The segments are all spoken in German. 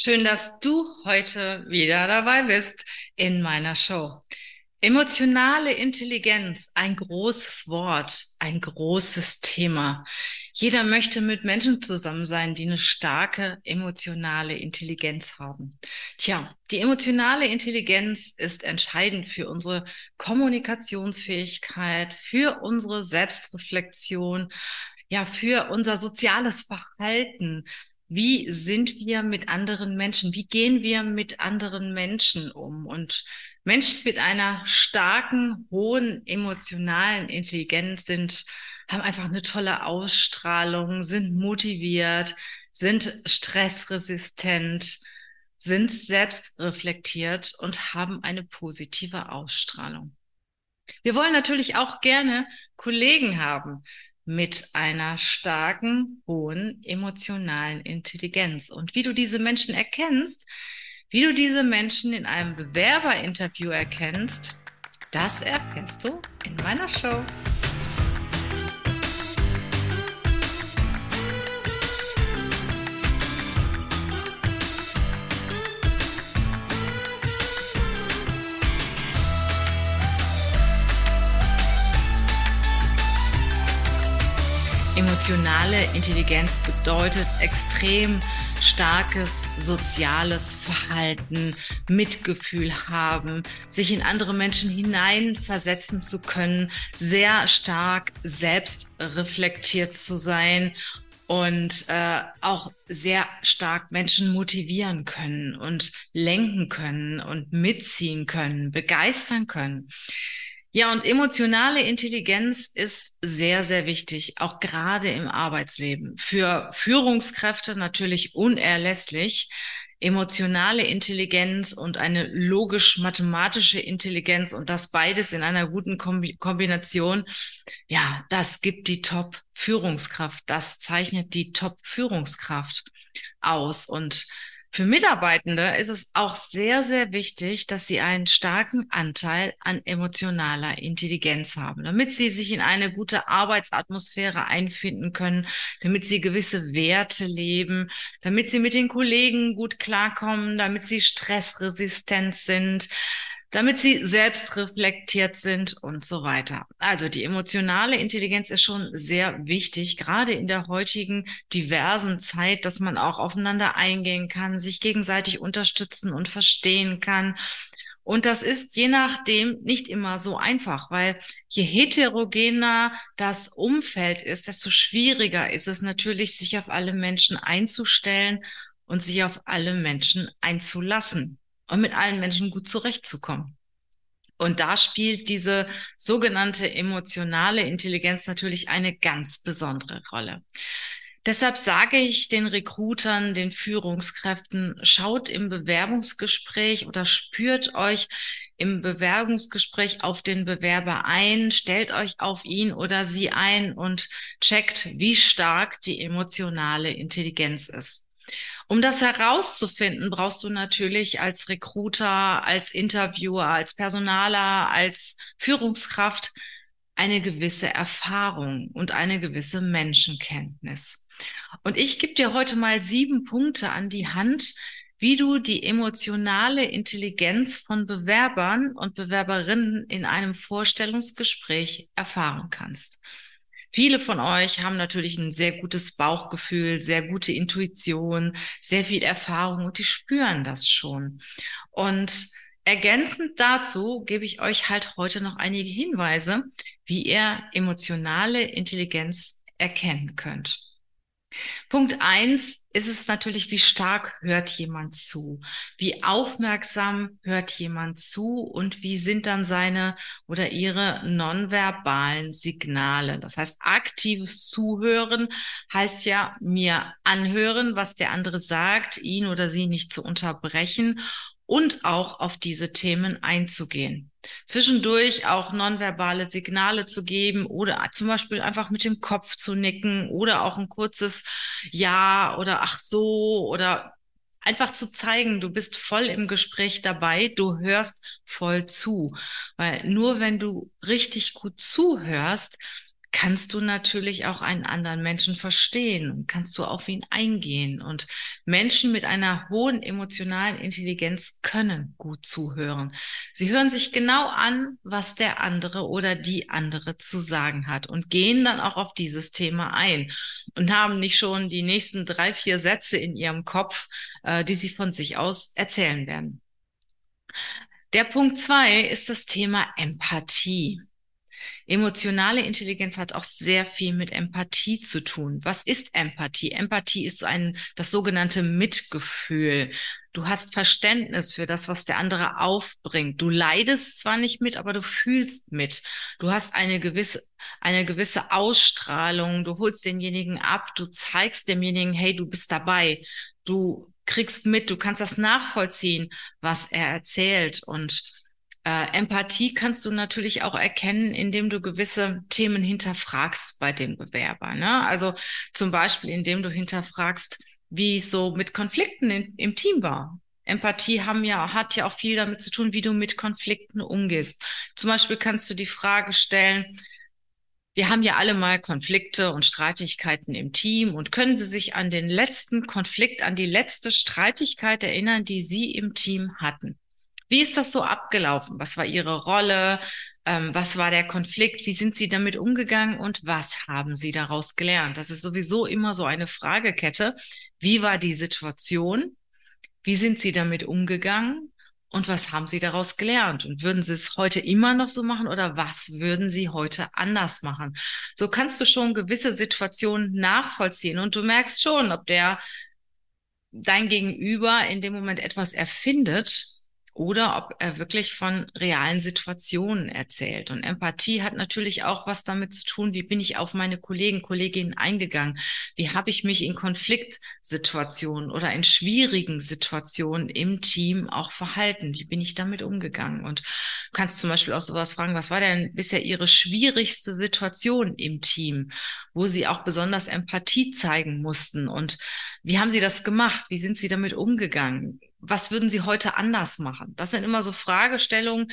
Schön, dass du heute wieder dabei bist in meiner Show. Emotionale Intelligenz, ein großes Wort, ein großes Thema. Jeder möchte mit Menschen zusammen sein, die eine starke emotionale Intelligenz haben. Tja, die emotionale Intelligenz ist entscheidend für unsere Kommunikationsfähigkeit, für unsere Selbstreflexion, ja, für unser soziales Verhalten, wie sind wir mit anderen Menschen? Wie gehen wir mit anderen Menschen um? Und Menschen mit einer starken, hohen emotionalen Intelligenz sind, haben einfach eine tolle Ausstrahlung, sind motiviert, sind stressresistent, sind selbstreflektiert und haben eine positive Ausstrahlung. Wir wollen natürlich auch gerne Kollegen haben, mit einer starken, hohen emotionalen Intelligenz. Und wie du diese Menschen erkennst, wie du diese Menschen in einem Bewerberinterview erkennst, das erfährst du in meiner Show. Emotionale Intelligenz bedeutet extrem starkes soziales Verhalten, Mitgefühl haben, sich in andere Menschen hineinversetzen zu können, sehr stark selbst reflektiert zu sein und äh, auch sehr stark Menschen motivieren können und lenken können und mitziehen können, begeistern können. Ja, und emotionale Intelligenz ist sehr, sehr wichtig, auch gerade im Arbeitsleben. Für Führungskräfte natürlich unerlässlich. Emotionale Intelligenz und eine logisch-mathematische Intelligenz und das beides in einer guten Kombination. Ja, das gibt die Top-Führungskraft. Das zeichnet die Top-Führungskraft aus. Und für Mitarbeitende ist es auch sehr, sehr wichtig, dass sie einen starken Anteil an emotionaler Intelligenz haben, damit sie sich in eine gute Arbeitsatmosphäre einfinden können, damit sie gewisse Werte leben, damit sie mit den Kollegen gut klarkommen, damit sie stressresistent sind, damit sie selbst reflektiert sind und so weiter. Also die emotionale Intelligenz ist schon sehr wichtig, gerade in der heutigen diversen Zeit, dass man auch aufeinander eingehen kann, sich gegenseitig unterstützen und verstehen kann. Und das ist je nachdem nicht immer so einfach, weil je heterogener das Umfeld ist, desto schwieriger ist es natürlich, sich auf alle Menschen einzustellen und sich auf alle Menschen einzulassen und mit allen Menschen gut zurechtzukommen. Und da spielt diese sogenannte emotionale Intelligenz natürlich eine ganz besondere Rolle. Deshalb sage ich den Recruitern, den Führungskräften, schaut im Bewerbungsgespräch oder spürt euch im Bewerbungsgespräch auf den Bewerber ein, stellt euch auf ihn oder sie ein und checkt, wie stark die emotionale Intelligenz ist. Um das herauszufinden, brauchst du natürlich als Recruiter, als Interviewer, als Personaler, als Führungskraft eine gewisse Erfahrung und eine gewisse Menschenkenntnis. Und ich gebe dir heute mal sieben Punkte an die Hand, wie du die emotionale Intelligenz von Bewerbern und Bewerberinnen in einem Vorstellungsgespräch erfahren kannst. Viele von euch haben natürlich ein sehr gutes Bauchgefühl, sehr gute Intuition, sehr viel Erfahrung und die spüren das schon. Und ergänzend dazu gebe ich euch halt heute noch einige Hinweise, wie ihr emotionale Intelligenz erkennen könnt. Punkt eins ist es natürlich, wie stark hört jemand zu? Wie aufmerksam hört jemand zu? Und wie sind dann seine oder ihre nonverbalen Signale? Das heißt, aktives Zuhören heißt ja mir anhören, was der andere sagt, ihn oder sie nicht zu unterbrechen und auch auf diese Themen einzugehen. Zwischendurch auch nonverbale Signale zu geben oder zum Beispiel einfach mit dem Kopf zu nicken oder auch ein kurzes Ja oder ach so oder einfach zu zeigen, du bist voll im Gespräch dabei, du hörst voll zu. Weil nur wenn du richtig gut zuhörst, kannst du natürlich auch einen anderen Menschen verstehen und kannst du auf ihn eingehen. Und Menschen mit einer hohen emotionalen Intelligenz können gut zuhören. Sie hören sich genau an, was der andere oder die andere zu sagen hat und gehen dann auch auf dieses Thema ein und haben nicht schon die nächsten drei, vier Sätze in ihrem Kopf, äh, die sie von sich aus erzählen werden. Der Punkt zwei ist das Thema Empathie. Emotionale Intelligenz hat auch sehr viel mit Empathie zu tun. Was ist Empathie? Empathie ist ein, das sogenannte Mitgefühl. Du hast Verständnis für das, was der andere aufbringt. Du leidest zwar nicht mit, aber du fühlst mit. Du hast eine gewisse, eine gewisse Ausstrahlung. Du holst denjenigen ab. Du zeigst demjenigen, hey, du bist dabei. Du kriegst mit. Du kannst das nachvollziehen, was er erzählt und äh, Empathie kannst du natürlich auch erkennen, indem du gewisse Themen hinterfragst bei dem Bewerber. Ne? Also zum Beispiel, indem du hinterfragst, wie es so mit Konflikten in, im Team war. Empathie haben ja, hat ja auch viel damit zu tun, wie du mit Konflikten umgehst. Zum Beispiel kannst du die Frage stellen, wir haben ja alle mal Konflikte und Streitigkeiten im Team und können Sie sich an den letzten Konflikt, an die letzte Streitigkeit erinnern, die Sie im Team hatten? Wie ist das so abgelaufen? Was war Ihre Rolle? Ähm, was war der Konflikt? Wie sind Sie damit umgegangen? Und was haben Sie daraus gelernt? Das ist sowieso immer so eine Fragekette. Wie war die Situation? Wie sind Sie damit umgegangen? Und was haben Sie daraus gelernt? Und würden Sie es heute immer noch so machen oder was würden Sie heute anders machen? So kannst du schon gewisse Situationen nachvollziehen und du merkst schon, ob der dein Gegenüber in dem Moment etwas erfindet, oder ob er wirklich von realen Situationen erzählt. Und Empathie hat natürlich auch was damit zu tun, wie bin ich auf meine Kollegen, Kolleginnen eingegangen? Wie habe ich mich in Konfliktsituationen oder in schwierigen Situationen im Team auch verhalten? Wie bin ich damit umgegangen? Und du kannst zum Beispiel auch sowas fragen, was war denn bisher Ihre schwierigste Situation im Team, wo Sie auch besonders Empathie zeigen mussten? Und wie haben Sie das gemacht? Wie sind Sie damit umgegangen? Was würden Sie heute anders machen? Das sind immer so Fragestellungen,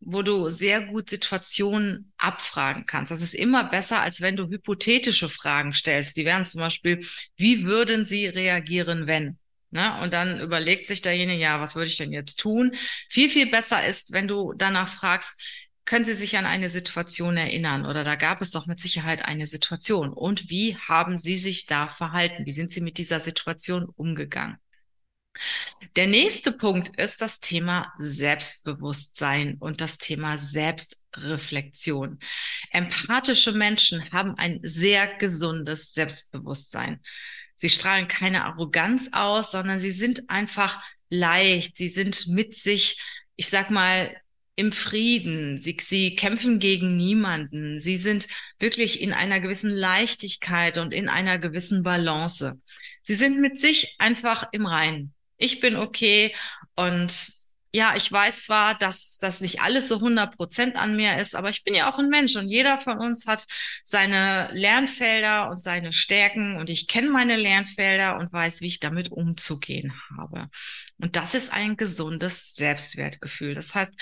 wo du sehr gut Situationen abfragen kannst. Das ist immer besser, als wenn du hypothetische Fragen stellst. Die wären zum Beispiel, wie würden Sie reagieren, wenn? Ne? Und dann überlegt sich derjenige, ja, was würde ich denn jetzt tun? Viel, viel besser ist, wenn du danach fragst, können Sie sich an eine Situation erinnern oder da gab es doch mit Sicherheit eine Situation und wie haben Sie sich da verhalten? Wie sind Sie mit dieser Situation umgegangen? Der nächste Punkt ist das Thema Selbstbewusstsein und das Thema Selbstreflexion. Empathische Menschen haben ein sehr gesundes Selbstbewusstsein. Sie strahlen keine Arroganz aus, sondern sie sind einfach leicht. Sie sind mit sich, ich sag mal, im Frieden. Sie, sie kämpfen gegen niemanden. Sie sind wirklich in einer gewissen Leichtigkeit und in einer gewissen Balance. Sie sind mit sich einfach im Reinen ich bin okay und ja, ich weiß zwar, dass das nicht alles so 100 Prozent an mir ist, aber ich bin ja auch ein Mensch und jeder von uns hat seine Lernfelder und seine Stärken und ich kenne meine Lernfelder und weiß, wie ich damit umzugehen habe. Und das ist ein gesundes Selbstwertgefühl. Das heißt,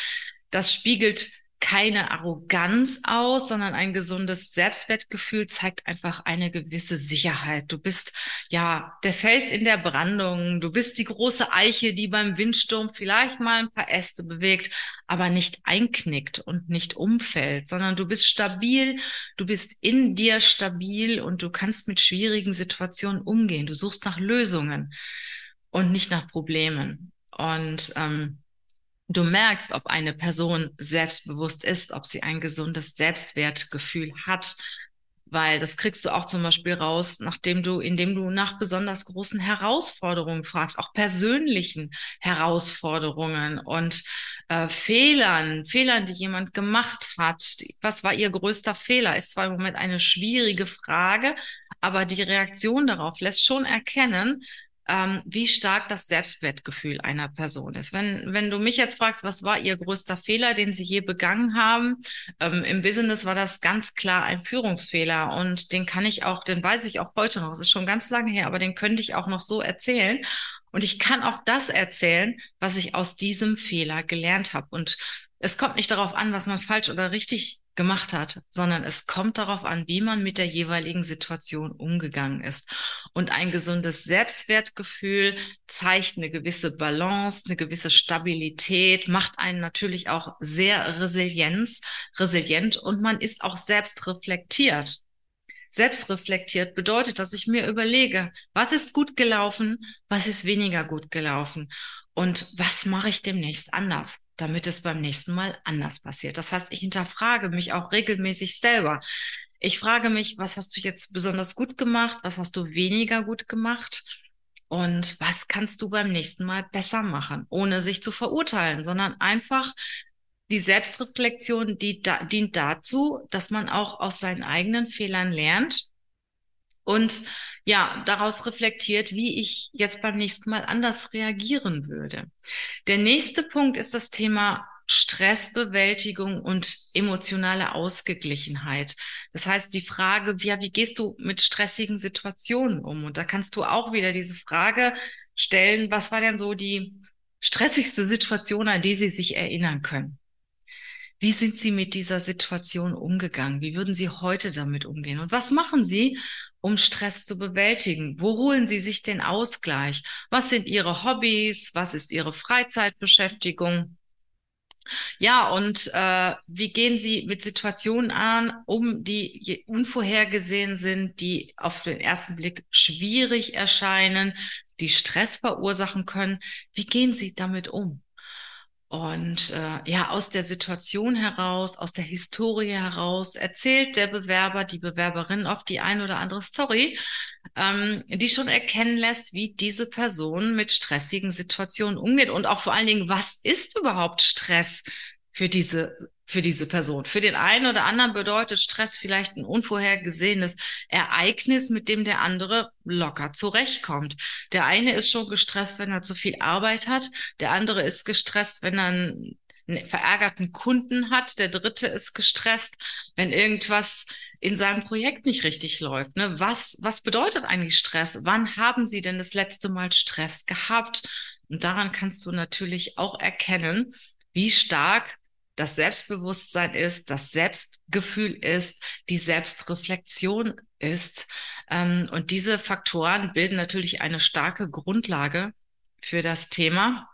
das spiegelt keine Arroganz aus, sondern ein gesundes Selbstwertgefühl zeigt einfach eine gewisse Sicherheit. Du bist ja der Fels in der Brandung. Du bist die große Eiche, die beim Windsturm vielleicht mal ein paar Äste bewegt, aber nicht einknickt und nicht umfällt, sondern du bist stabil. Du bist in dir stabil und du kannst mit schwierigen Situationen umgehen. Du suchst nach Lösungen und nicht nach Problemen. Und ähm, du merkst, ob eine Person selbstbewusst ist, ob sie ein gesundes Selbstwertgefühl hat, weil das kriegst du auch zum Beispiel raus, nachdem du, indem du nach besonders großen Herausforderungen fragst, auch persönlichen Herausforderungen und äh, Fehlern, Fehlern, die jemand gemacht hat. Was war ihr größter Fehler? Ist zwar im Moment eine schwierige Frage, aber die Reaktion darauf lässt schon erkennen, ähm, wie stark das Selbstwertgefühl einer Person ist. Wenn, wenn du mich jetzt fragst, was war ihr größter Fehler, den sie je begangen haben, ähm, im Business war das ganz klar ein Führungsfehler und den kann ich auch, den weiß ich auch heute noch, es ist schon ganz lange her, aber den könnte ich auch noch so erzählen. Und ich kann auch das erzählen, was ich aus diesem Fehler gelernt habe. Und es kommt nicht darauf an, was man falsch oder richtig gemacht hat, sondern es kommt darauf an, wie man mit der jeweiligen Situation umgegangen ist. Und ein gesundes Selbstwertgefühl zeigt eine gewisse Balance, eine gewisse Stabilität, macht einen natürlich auch sehr Resilienz, resilient und man ist auch selbst reflektiert. Selbstreflektiert bedeutet, dass ich mir überlege, was ist gut gelaufen, was ist weniger gut gelaufen und was mache ich demnächst anders, damit es beim nächsten Mal anders passiert. Das heißt, ich hinterfrage mich auch regelmäßig selber. Ich frage mich, was hast du jetzt besonders gut gemacht, was hast du weniger gut gemacht und was kannst du beim nächsten Mal besser machen, ohne sich zu verurteilen, sondern einfach die Selbstreflexion, die da, dient dazu, dass man auch aus seinen eigenen Fehlern lernt und ja, daraus reflektiert, wie ich jetzt beim nächsten Mal anders reagieren würde. Der nächste Punkt ist das Thema Stressbewältigung und emotionale Ausgeglichenheit. Das heißt, die Frage, ja, wie gehst du mit stressigen Situationen um? Und da kannst du auch wieder diese Frage stellen, was war denn so die stressigste Situation, an die Sie sich erinnern können? Wie sind Sie mit dieser Situation umgegangen? Wie würden Sie heute damit umgehen? Und was machen Sie, um Stress zu bewältigen? Wo holen Sie sich den Ausgleich? Was sind Ihre Hobbys? Was ist Ihre Freizeitbeschäftigung? Ja, und äh, wie gehen Sie mit Situationen an, um die unvorhergesehen sind, die auf den ersten Blick schwierig erscheinen, die Stress verursachen können? Wie gehen Sie damit um? Und äh, ja, aus der Situation heraus, aus der Historie heraus, erzählt der Bewerber, die Bewerberin oft die ein oder andere Story, ähm, die schon erkennen lässt, wie diese Person mit stressigen Situationen umgeht und auch vor allen Dingen, was ist überhaupt Stress für diese für diese Person. Für den einen oder anderen bedeutet Stress vielleicht ein unvorhergesehenes Ereignis, mit dem der andere locker zurechtkommt. Der eine ist schon gestresst, wenn er zu viel Arbeit hat. Der andere ist gestresst, wenn er einen, verärgerten Kunden hat. Der dritte ist gestresst, wenn irgendwas in seinem Projekt nicht richtig läuft. Ne? Was, was bedeutet eigentlich Stress? Wann haben Sie denn das letzte Mal Stress gehabt? Und daran kannst du natürlich auch erkennen, wie stark das Selbstbewusstsein ist, das Selbstgefühl ist, die Selbstreflexion ist. Ähm, und diese Faktoren bilden natürlich eine starke Grundlage für das Thema,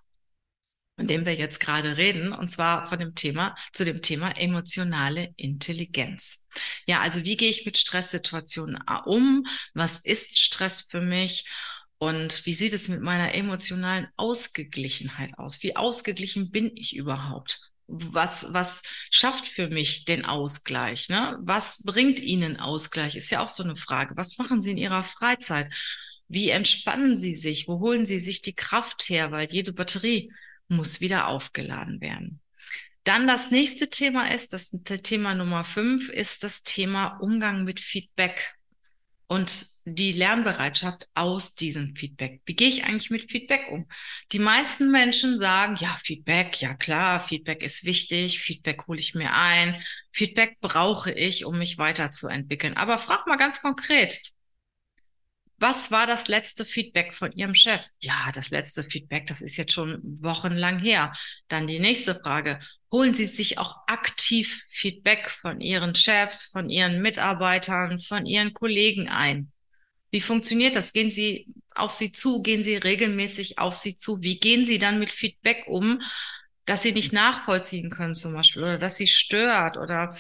von dem wir jetzt gerade reden, und zwar von dem Thema, zu dem Thema emotionale Intelligenz. Ja, also wie gehe ich mit Stresssituationen um? Was ist Stress für mich? Und wie sieht es mit meiner emotionalen Ausgeglichenheit aus? Wie ausgeglichen bin ich überhaupt? Was, was schafft für mich den Ausgleich? Ne? Was bringt Ihnen Ausgleich? Ist ja auch so eine Frage. Was machen Sie in Ihrer Freizeit? Wie entspannen Sie sich? Wo holen Sie sich die Kraft her? Weil jede Batterie muss wieder aufgeladen werden. Dann das nächste Thema ist, das Thema Nummer fünf, ist das Thema Umgang mit Feedback und die Lernbereitschaft aus diesem Feedback. Wie gehe ich eigentlich mit Feedback um? Die meisten Menschen sagen, ja, Feedback, ja klar, Feedback ist wichtig, Feedback hole ich mir ein, Feedback brauche ich, um mich weiterzuentwickeln. Aber frag mal ganz konkret, was war das letzte Feedback von Ihrem Chef? Ja, das letzte Feedback, das ist jetzt schon wochenlang her. Dann die nächste Frage. Holen Sie sich auch aktiv Feedback von Ihren Chefs, von Ihren Mitarbeitern, von Ihren Kollegen ein? Wie funktioniert das? Gehen Sie auf Sie zu? Gehen Sie regelmäßig auf Sie zu? Wie gehen Sie dann mit Feedback um, dass Sie nicht nachvollziehen können zum Beispiel oder dass Sie stört oder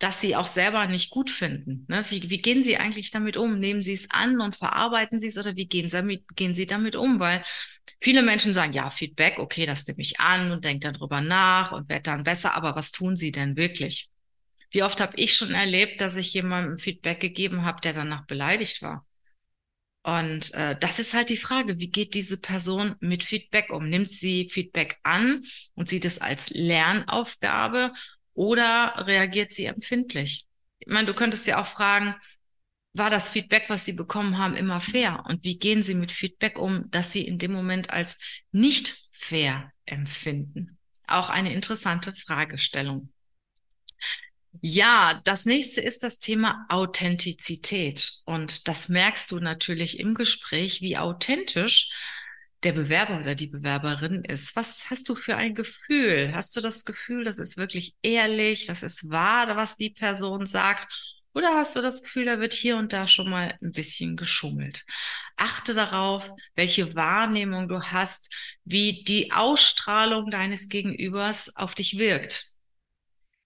dass sie auch selber nicht gut finden. Ne? Wie, wie gehen sie eigentlich damit um? Nehmen sie es an und verarbeiten sie es oder wie gehen sie, damit, gehen sie damit um? Weil viele Menschen sagen, ja, Feedback, okay, das nehme ich an und denke dann drüber nach und werde dann besser, aber was tun sie denn wirklich? Wie oft habe ich schon erlebt, dass ich jemandem Feedback gegeben habe, der danach beleidigt war? Und äh, das ist halt die Frage, wie geht diese Person mit Feedback um? Nimmt sie Feedback an und sieht es als Lernaufgabe oder reagiert sie empfindlich? Ich meine, du könntest ja auch fragen, war das Feedback, was Sie bekommen haben, immer fair? Und wie gehen Sie mit Feedback um, dass Sie in dem Moment als nicht fair empfinden? Auch eine interessante Fragestellung. Ja, das nächste ist das Thema Authentizität. Und das merkst du natürlich im Gespräch, wie authentisch der Bewerber oder die Bewerberin ist. Was hast du für ein Gefühl? Hast du das Gefühl, das ist wirklich ehrlich, das ist wahr, was die Person sagt? Oder hast du das Gefühl, da wird hier und da schon mal ein bisschen geschummelt? Achte darauf, welche Wahrnehmung du hast, wie die Ausstrahlung deines Gegenübers auf dich wirkt.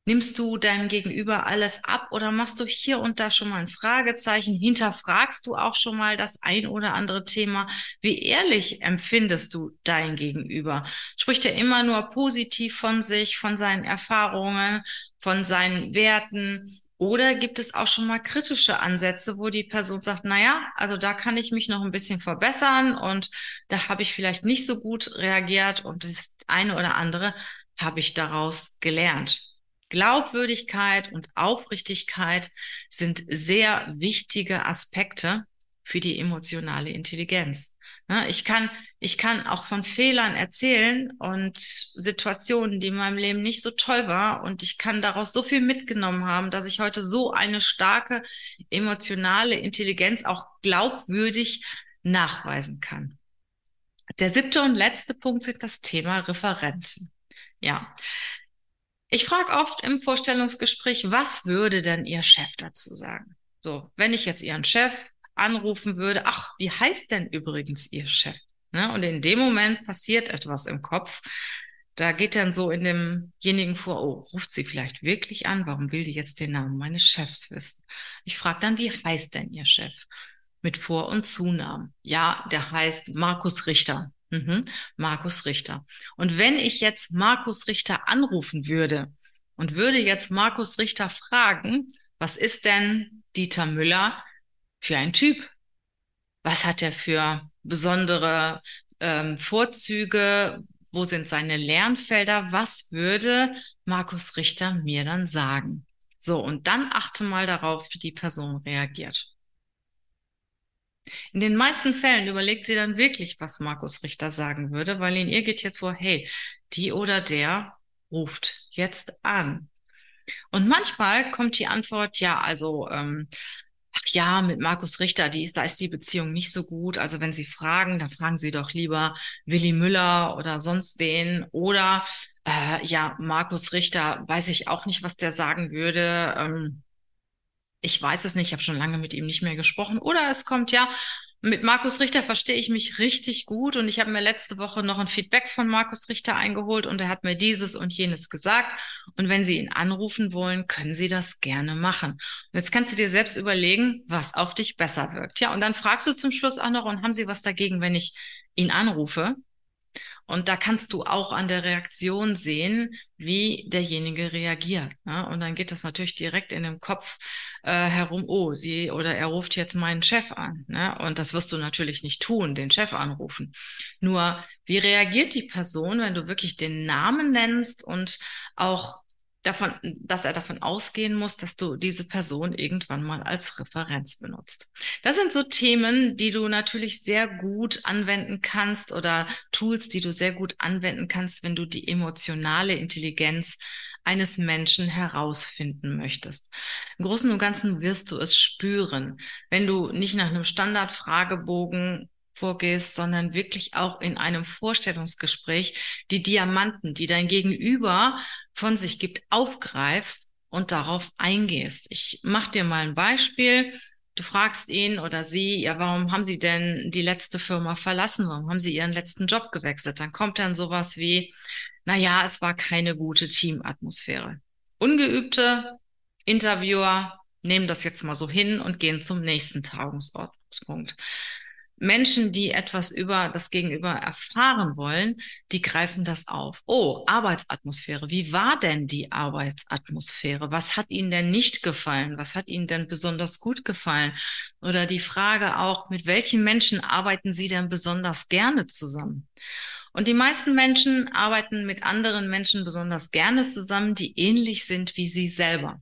Nimmst du deinem Gegenüber alles ab oder machst du hier und da schon mal ein Fragezeichen? Hinterfragst du auch schon mal das ein oder andere Thema? Wie ehrlich empfindest du dein Gegenüber? Spricht er immer nur positiv von sich, von seinen Erfahrungen, von seinen Werten? Oder gibt es auch schon mal kritische Ansätze, wo die Person sagt, na ja, also da kann ich mich noch ein bisschen verbessern und da habe ich vielleicht nicht so gut reagiert und das eine oder andere habe ich daraus gelernt. Glaubwürdigkeit und Aufrichtigkeit sind sehr wichtige Aspekte für die emotionale Intelligenz. Ich kann, ich kann auch von Fehlern erzählen und Situationen, die in meinem Leben nicht so toll war. Und ich kann daraus so viel mitgenommen haben, dass ich heute so eine starke emotionale Intelligenz auch glaubwürdig nachweisen kann. Der siebte und letzte Punkt sind das Thema Referenzen. Ja, ich frage oft im Vorstellungsgespräch, was würde denn Ihr Chef dazu sagen? So, wenn ich jetzt Ihren Chef anrufen würde, ach, wie heißt denn übrigens Ihr Chef? Ne? Und in dem Moment passiert etwas im Kopf. Da geht dann so in demjenigen vor, oh, ruft sie vielleicht wirklich an? Warum will die jetzt den Namen meines Chefs wissen? Ich frage dann, wie heißt denn Ihr Chef? Mit Vor- und Zunamen. Ja, der heißt Markus Richter. Mhm. Markus Richter. Und wenn ich jetzt Markus Richter anrufen würde und würde jetzt Markus Richter fragen, was ist denn Dieter Müller für ein Typ? Was hat er für besondere ähm, Vorzüge? Wo sind seine Lernfelder? Was würde Markus Richter mir dann sagen? So, und dann achte mal darauf, wie die Person reagiert. In den meisten Fällen überlegt sie dann wirklich, was Markus Richter sagen würde, weil in ihr geht jetzt vor, hey, die oder der ruft jetzt an. Und manchmal kommt die Antwort, ja, also, ähm, ach ja, mit Markus Richter, die ist, da ist die Beziehung nicht so gut. Also wenn Sie fragen, dann fragen Sie doch lieber Willi Müller oder sonst wen. Oder äh, ja, Markus Richter, weiß ich auch nicht, was der sagen würde. Ähm, ich weiß es nicht, ich habe schon lange mit ihm nicht mehr gesprochen. Oder es kommt ja, mit Markus Richter verstehe ich mich richtig gut und ich habe mir letzte Woche noch ein Feedback von Markus Richter eingeholt und er hat mir dieses und jenes gesagt. Und wenn Sie ihn anrufen wollen, können Sie das gerne machen. Und jetzt kannst du dir selbst überlegen, was auf dich besser wirkt. Ja, und dann fragst du zum Schluss auch noch, und haben Sie was dagegen, wenn ich ihn anrufe? Und da kannst du auch an der Reaktion sehen, wie derjenige reagiert. Ne? Und dann geht das natürlich direkt in dem Kopf äh, herum, oh, sie oder er ruft jetzt meinen Chef an. Ne? Und das wirst du natürlich nicht tun, den Chef anrufen. Nur, wie reagiert die Person, wenn du wirklich den Namen nennst und auch davon, dass er davon ausgehen muss, dass du diese Person irgendwann mal als Referenz benutzt. Das sind so Themen, die du natürlich sehr gut anwenden kannst oder Tools, die du sehr gut anwenden kannst, wenn du die emotionale Intelligenz eines Menschen herausfinden möchtest. Im Großen und Ganzen wirst du es spüren, wenn du nicht nach einem Standardfragebogen vorgehst, sondern wirklich auch in einem Vorstellungsgespräch die Diamanten, die dein Gegenüber von sich gibt, aufgreifst und darauf eingehst. Ich mache dir mal ein Beispiel. Du fragst ihn oder sie, ja, warum haben sie denn die letzte Firma verlassen? Warum haben sie ihren letzten Job gewechselt? Dann kommt dann sowas wie, na ja, es war keine gute Teamatmosphäre. Ungeübte Interviewer nehmen das jetzt mal so hin und gehen zum nächsten Tagungsordnungspunkt. Menschen, die etwas über das Gegenüber erfahren wollen, die greifen das auf. Oh, Arbeitsatmosphäre. Wie war denn die Arbeitsatmosphäre? Was hat Ihnen denn nicht gefallen? Was hat Ihnen denn besonders gut gefallen? Oder die Frage auch, mit welchen Menschen arbeiten Sie denn besonders gerne zusammen? Und die meisten Menschen arbeiten mit anderen Menschen besonders gerne zusammen, die ähnlich sind wie sie selber.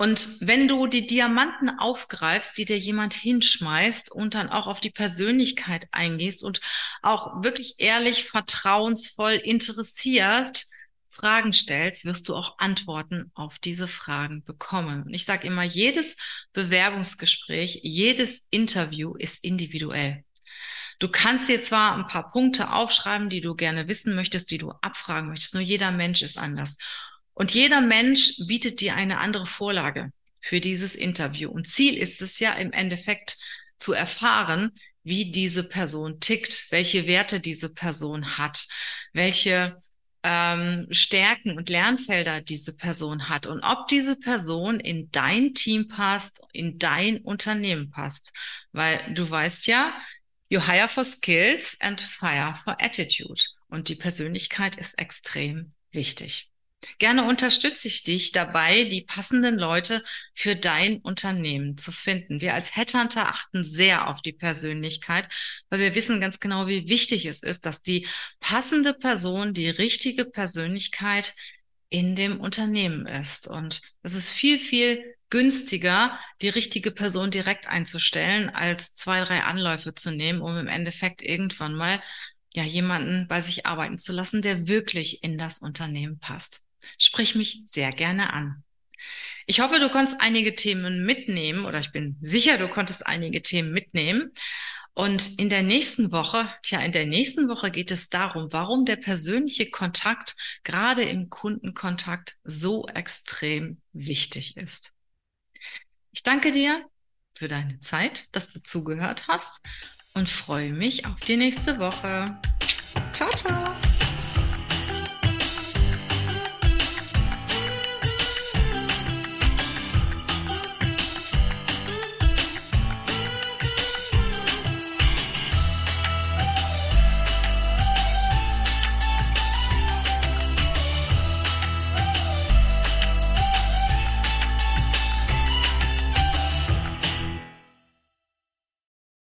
Und wenn du die Diamanten aufgreifst, die dir jemand hinschmeißt und dann auch auf die Persönlichkeit eingehst und auch wirklich ehrlich, vertrauensvoll, interessiert Fragen stellst, wirst du auch Antworten auf diese Fragen bekommen. Und ich sage immer, jedes Bewerbungsgespräch, jedes Interview ist individuell. Du kannst dir zwar ein paar Punkte aufschreiben, die du gerne wissen möchtest, die du abfragen möchtest, nur jeder Mensch ist anders. Und jeder Mensch bietet dir eine andere Vorlage für dieses Interview. Und Ziel ist es ja im Endeffekt zu erfahren, wie diese Person tickt, welche Werte diese Person hat, welche ähm, Stärken und Lernfelder diese Person hat und ob diese Person in dein Team passt, in dein Unternehmen passt. Weil du weißt ja, you hire for skills and fire for attitude. Und die Persönlichkeit ist extrem wichtig. Gerne unterstütze ich dich dabei, die passenden Leute für dein Unternehmen zu finden. Wir als Headhunter achten sehr auf die Persönlichkeit, weil wir wissen ganz genau, wie wichtig es ist, dass die passende Person, die richtige Persönlichkeit in dem Unternehmen ist. Und es ist viel, viel günstiger, die richtige Person direkt einzustellen, als zwei, drei Anläufe zu nehmen, um im Endeffekt irgendwann mal ja jemanden bei sich arbeiten zu lassen, der wirklich in das Unternehmen passt. Sprich mich sehr gerne an. Ich hoffe, du konntest einige Themen mitnehmen oder ich bin sicher, du konntest einige Themen mitnehmen. Und in der nächsten Woche, tja, in der nächsten Woche geht es darum, warum der persönliche Kontakt gerade im Kundenkontakt so extrem wichtig ist. Ich danke dir für deine Zeit, dass du zugehört hast und freue mich auf die nächste Woche. Ciao, ciao.